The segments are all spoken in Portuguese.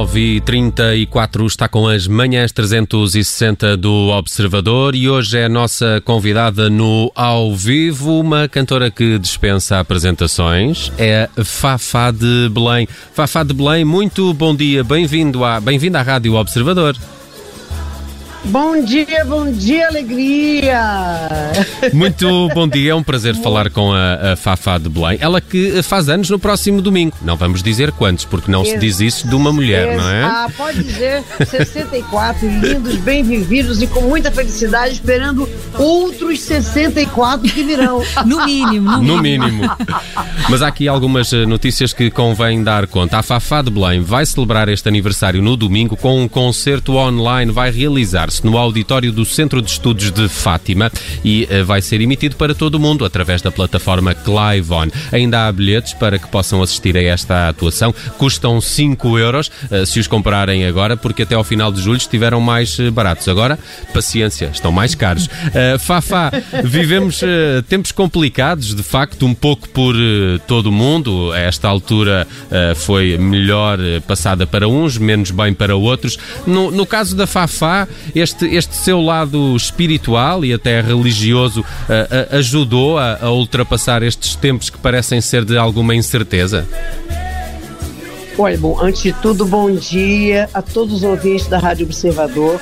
9h34 está com as manhãs 360 do Observador e hoje é a nossa convidada no Ao Vivo, uma cantora que dispensa apresentações, é Fafá de Belém. Fafá de Belém, muito bom dia, bem-vindo à, bem à Rádio Observador. Bom dia, bom dia, alegria! Muito bom dia, é um prazer falar com a, a Fafá de Belém. Ela que faz anos no próximo domingo. Não vamos dizer quantos, porque não se diz isso de uma mulher, não é? Ah, pode dizer 64, lindos, bem vividos e com muita felicidade, esperando outros 64 que virão. No mínimo, no, no mínimo. Mas há aqui algumas eh, notícias que convém dar conta. A Fafá de Belém vai celebrar este aniversário no domingo com um concerto online. Vai realizar se no auditório do Centro de Estudos de Fátima e uh, vai ser emitido para todo o mundo através da plataforma Clive On. Ainda há bilhetes para que possam assistir a esta atuação. Custam 5 euros uh, se os comprarem agora, porque até ao final de julho estiveram mais uh, baratos. Agora, paciência, estão mais caros. Fafá, vivemos tempos complicados, de facto, um pouco por todo o mundo. A esta altura foi melhor passada para uns, menos bem para outros. No, no caso da Fafá, este, este seu lado espiritual e até religioso uh, ajudou a, a ultrapassar estes tempos que parecem ser de alguma incerteza? Olha, bom, antes de tudo, bom dia a todos os ouvintes da Rádio Observador.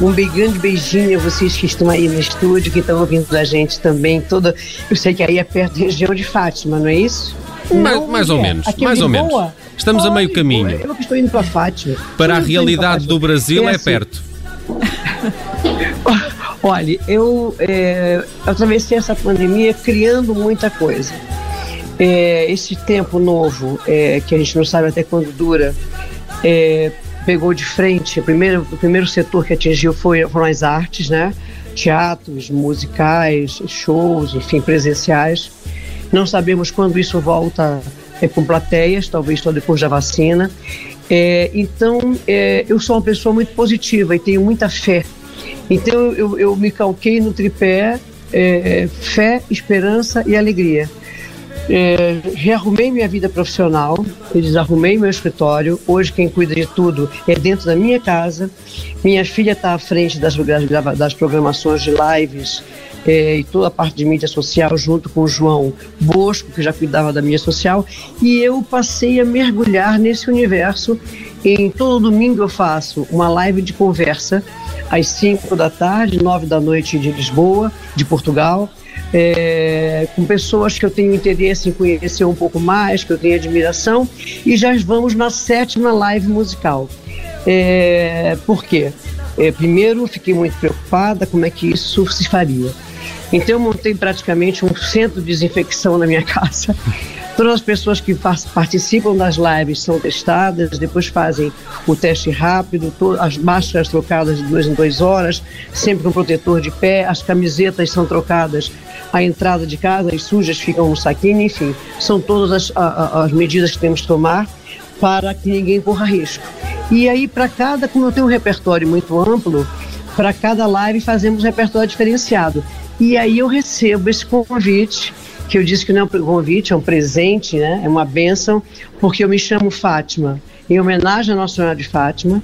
Um grande beijinho a vocês que estão aí no estúdio, que estão ouvindo a gente também. Toda, eu sei que aí é perto da região de Fátima, não é isso? Mais, não, mais ou é. menos, Aqui mais ou menos. Estamos a meio caminho. Eu que estou indo para Fátima. Para a realidade do Brasil é, é assim, perto. Olha, eu é, atravessei essa pandemia criando muita coisa. É, esse tempo novo, é, que a gente não sabe até quando dura, é, pegou de frente. O primeiro, o primeiro setor que atingiu foi, foram as artes, né? Teatros, musicais, shows, enfim, presenciais. Não sabemos quando isso volta é, com plateias, talvez só depois da vacina. É, então, é, eu sou uma pessoa muito positiva e tenho muita fé. Então, eu, eu me calquei no tripé é, fé, esperança e alegria. É, rearrumei minha vida profissional, desarrumei meu escritório. Hoje quem cuida de tudo é dentro da minha casa. Minha filha está à frente das, das programações de lives é, e toda a parte de mídia social, junto com o João Bosco, que já cuidava da mídia social, e eu passei a mergulhar nesse universo. Em todo domingo eu faço uma live de conversa às 5 da tarde, 9 da noite de Lisboa, de Portugal, é, com pessoas que eu tenho interesse em conhecer um pouco mais, que eu tenho admiração, e já vamos na sétima live musical. É, por quê? É, primeiro, fiquei muito preocupada como é que isso se faria. Então eu montei praticamente um centro de desinfecção na minha casa. Todas as pessoas que participam das lives são testadas, depois fazem o teste rápido, as máscaras trocadas de duas em duas horas, sempre com protetor de pé, as camisetas são trocadas à entrada de casa, as sujas ficam no saquinho, enfim, são todas as, as medidas que temos que tomar para que ninguém corra risco. E aí, para cada, como eu tenho um repertório muito amplo, para cada live fazemos um repertório diferenciado. E aí eu recebo esse convite, que eu disse que não é um convite, é um presente, né? é uma bênção, porque eu me chamo Fátima, em homenagem à Nossa Senhora de Fátima.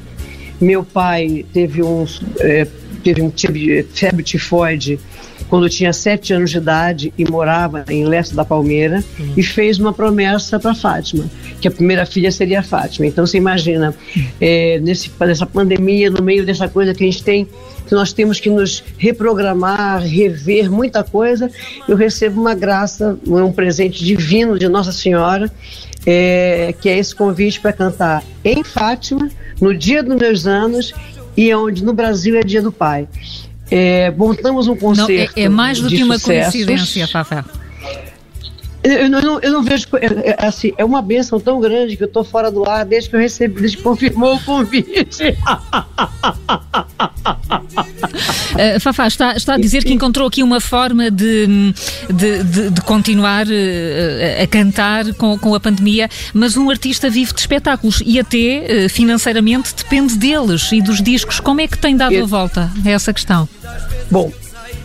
Meu pai teve um, é, teve um teve febre tifoide quando tinha sete anos de idade e morava em Leste da Palmeira uhum. e fez uma promessa para Fátima, que a primeira filha seria Fátima. Então você imagina, é, nesse, nessa pandemia, no meio dessa coisa que a gente tem, que nós temos que nos reprogramar, rever muita coisa, eu recebo uma graça, um presente divino de Nossa Senhora, é, que é esse convite para cantar em Fátima, no dia dos meus anos e onde no Brasil é dia do pai. É, montamos um concerto. Não, é, é mais do que uma coincidência, Fafá. Eu, não, eu não vejo. É, é, assim, é uma bênção tão grande que eu estou fora do ar desde que eu recebi, desde que confirmou o convite. Uh, Fafá, está, está a dizer que encontrou aqui uma forma de, de, de, de continuar uh, a cantar com, com a pandemia, mas um artista vive de espetáculos e até uh, financeiramente depende deles e dos discos. Como é que tem dado eu... a volta a essa questão? Bom,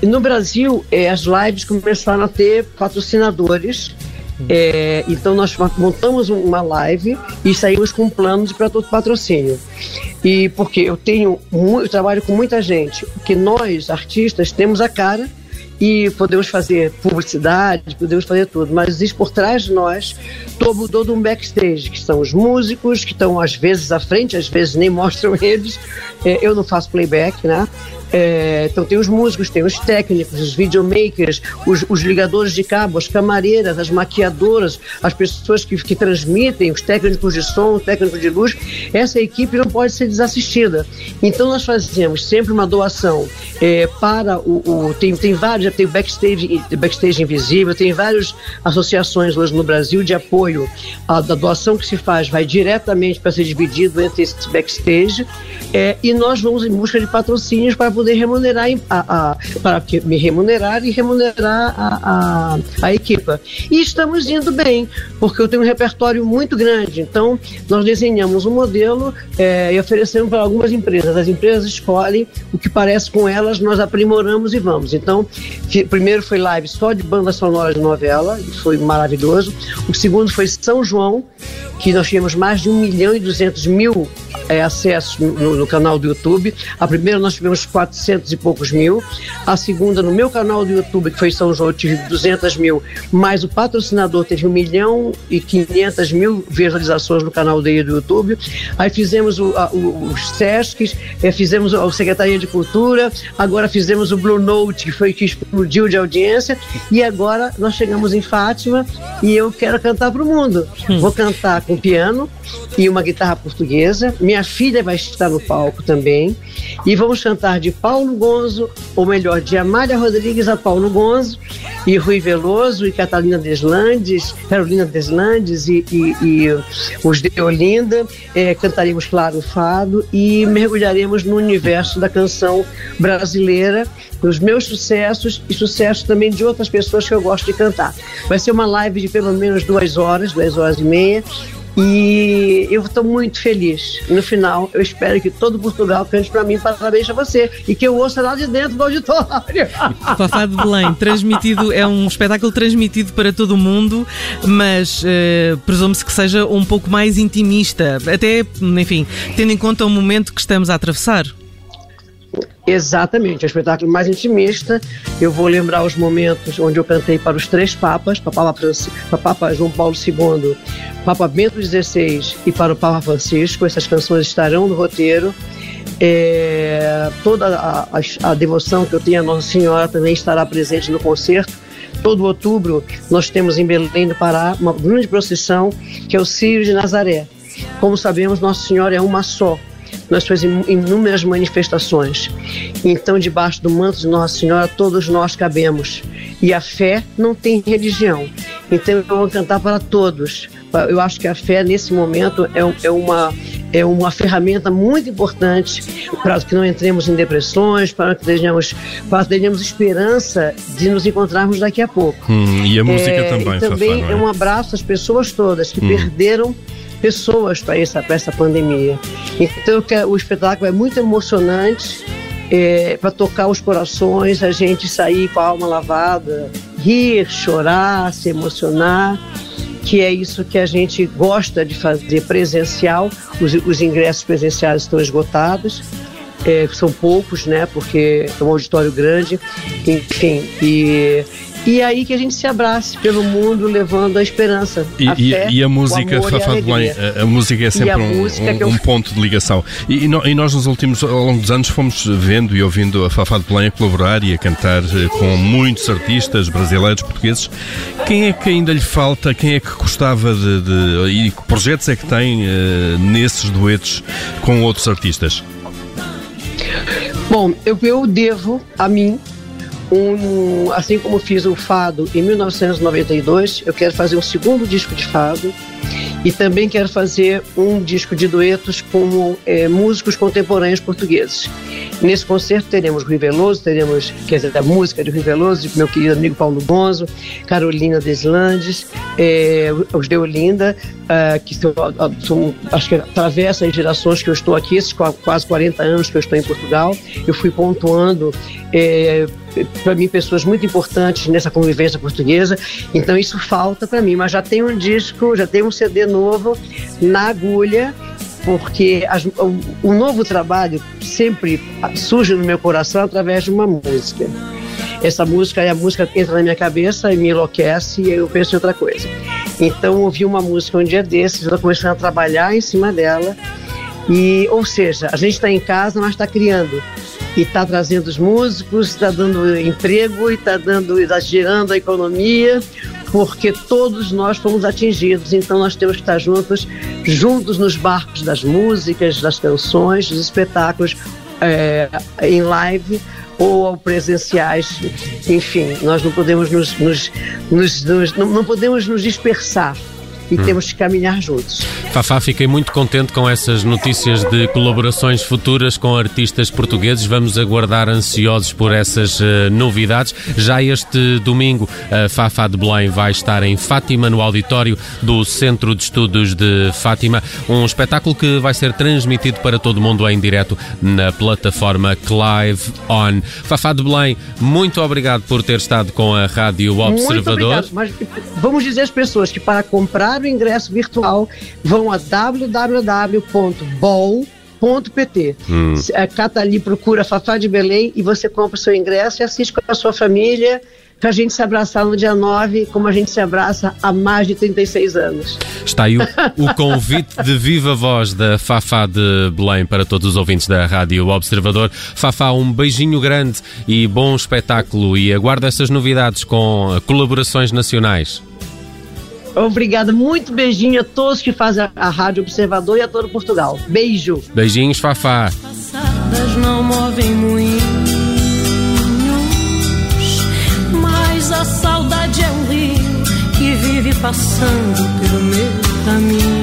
no Brasil, as lives começaram a ter patrocinadores É, então nós montamos uma live e saímos com um plano de patrocínio. E porque eu tenho, eu trabalho com muita gente, que nós, artistas, temos a cara e podemos fazer publicidade, podemos fazer tudo, mas existe por trás de nós todo, todo um backstage, que são os músicos, que estão às vezes à frente, às vezes nem mostram eles. É, eu não faço playback, né? É, então tem os músicos, tem os técnicos, os videomakers, os, os, ligadores de cabo, as camareiras, as maquiadoras, as pessoas que, que transmitem, os técnicos de som, os técnicos de luz. Essa equipe não pode ser desassistida. Então nós fazemos sempre uma doação é, para o, o, tem, tem vários, tem backstage, backstage invisível, tem várias associações hoje no Brasil de apoio à da doação que se faz vai diretamente para ser dividido entre esse backstage é, e nós vamos em busca de patrocínios para poder remunerar a, a, para me remunerar e remunerar a, a, a equipa. E estamos indo bem, porque eu tenho um repertório muito grande. Então, nós desenhamos um modelo é, e oferecemos para algumas empresas. As empresas escolhem o que parece com elas, nós aprimoramos e vamos. Então, que, primeiro foi live só de banda sonora de novela, foi maravilhoso. O segundo foi São João, que nós tínhamos mais de 1 milhão e 200 mil é, acessos no, no, canal do YouTube. A primeira nós tivemos 400 e poucos mil. A segunda, no meu canal do YouTube, que foi São João, eu tive 200 mil, mas o patrocinador teve 1 milhão e 500 mil visualizações no canal dele do YouTube. Aí fizemos o, a, o, os SESCs, é, fizemos a Secretaria de Cultura, agora fizemos o Blue Note, que foi que explodiu de audiência, e agora nós chegamos em Fátima e eu quero cantar para o mundo. Hum. Vou cantar com piano e uma guitarra portuguesa. Minha filha vai estar no palco também. E vamos cantar de Paulo Gonzo, ou melhor, de Amália Rodrigues a Paulo Gonzo, e Rui Veloso, e Catalina Deslandes, Carolina Deslandes e, e, e os de Olinda. É, cantaremos, claro, fado e mergulharemos no universo da canção brasileira, os meus sucessos e sucessos também de outras pessoas que eu gosto de cantar. Vai ser uma live de pelo menos duas horas, duas horas e meia, e eu estou muito feliz. No final, eu espero que todo Portugal cante para mim parabéns a você e que eu ouça lá de dentro do auditório. Fafá de Belém, transmitido, é um espetáculo transmitido para todo o mundo, mas uh, presume-se que seja um pouco mais intimista, até, enfim, tendo em conta o momento que estamos a atravessar. Exatamente, é um espetáculo mais intimista. Eu vou lembrar os momentos onde eu cantei para os três papas, para Papa, para Papa João Paulo II, Papa Bento XVI e para o Papa Francisco. Essas canções estarão no roteiro. É, toda a, a, a, devoção que eu tenho à Nossa Senhora também estará presente no concerto. Todo outubro nós temos em Belém do Pará uma grande procissão que é o Círio de Nazaré. Como sabemos, Nossa Senhora é uma só nas suas inúmeras manifestações. Então, debaixo do manto de Nossa Senhora, todos nós cabemos. E a fé não tem religião. Então, eu vou cantar para todos. Eu acho que a fé, nesse momento, é, é uma, é uma ferramenta muito importante para que não entremos em depressões, para que tenhamos, para que tenhamos esperança de nos encontrarmos daqui a pouco. Hum, e a música é, também. E também Fafá, é? é? um abraço às pessoas todas que hum. perderam pessoas para essa, essa pandemia. Então o espetáculo é muito emocionante é, para tocar os corações, a gente sair com a alma lavada, rir, chorar, se emocionar, que é isso que a gente gosta de fazer presencial. Os, os ingressos presenciais estão esgotados. É, são poucos, né? Porque é um auditório grande, enfim, e e aí que a gente se abrace pelo mundo, levando a esperança. E a, fé, e a música, Fafá a, a, música é sempre um, um, um ponto de ligação. E, e, nós, nos últimos, ao longo dos anos, fomos vendo e ouvindo a Fafá de Belém a colaborar e a cantar eh, com muitos artistas brasileiros, portugueses. Quem é que ainda lhe falta? Quem é que gostava de. de e que projetos é que tem uh, nesses duetos com outros artistas? Bom, eu, eu devo a mim um, assim como fiz o fado em 1992, eu quero fazer um segundo disco de fado e também quero fazer um disco de duetos com é, músicos contemporâneos portugueses. Nesse concerto teremos Rui Veloso, teremos, quer dizer, a música de Rui Veloso, meu querido amigo Paulo Gonzo, Carolina Deslandes, é, os de Olinda, é, que são, são, acho que atravessa as gerações que eu estou aqui, esses quase 40 anos que eu estou em Portugal. Eu fui pontuando é, para mim, pessoas muito importantes nessa convivência portuguesa. Então, isso falta para mim. Mas já tem um disco, já tem um CD novo na agulha porque as, o, o, novo trabalho sempre surge no meu coração através de uma música. Essa música é a música que entra na minha cabeça e me enlouquece e eu penso em outra coisa. Então ouvi uma música um dia desses, estou começando a trabalhar em cima dela e, ou seja, a gente está em casa, mas está criando e está trazendo os músicos, está dando emprego e está dando, está gerando a economia, porque todos nós fomos atingidos, então nós temos que estar juntos, juntos nos barcos das músicas, das canções, dos espetáculos é, em live ou presenciais, enfim, nós não podemos nos, nos, nos, nos não, não podemos nos dispersar e hum. temos que caminhar juntos. Fafá, fiquei muito contente com essas notícias de colaborações futuras com artistas portugueses. Vamos aguardar ansiosos por essas uh, novidades. Já este domingo, a Fafá de Belém vai estar em Fátima, no auditório do Centro de Estudos de Fátima. Um espetáculo que vai ser transmitido para todo mundo em direto na plataforma Clive On. Fafá de Belém, muito obrigado por ter estado com a Rádio Observador. Muito obrigado, mas vamos dizer às pessoas que para comprar o ingresso virtual, vão a www.bol.pt. Hum. É, cata ali, procura Fafá de Belém e você compra o seu ingresso e assiste com a sua família para a gente se abraçar no dia 9, como a gente se abraça há mais de 36 anos. Está aí o, o convite de viva voz da Fafá de Belém para todos os ouvintes da Rádio Observador. Fafá, um beijinho grande e bom espetáculo e aguardo essas novidades com colaborações nacionais. Obrigada, muito beijinho a todos que fazem a Rádio Observador e a todo Portugal. Beijo. Beijinhos, Fafá. Passadas não movem moinhos, mas a saudade é um rio que vive passando pelo meu caminho.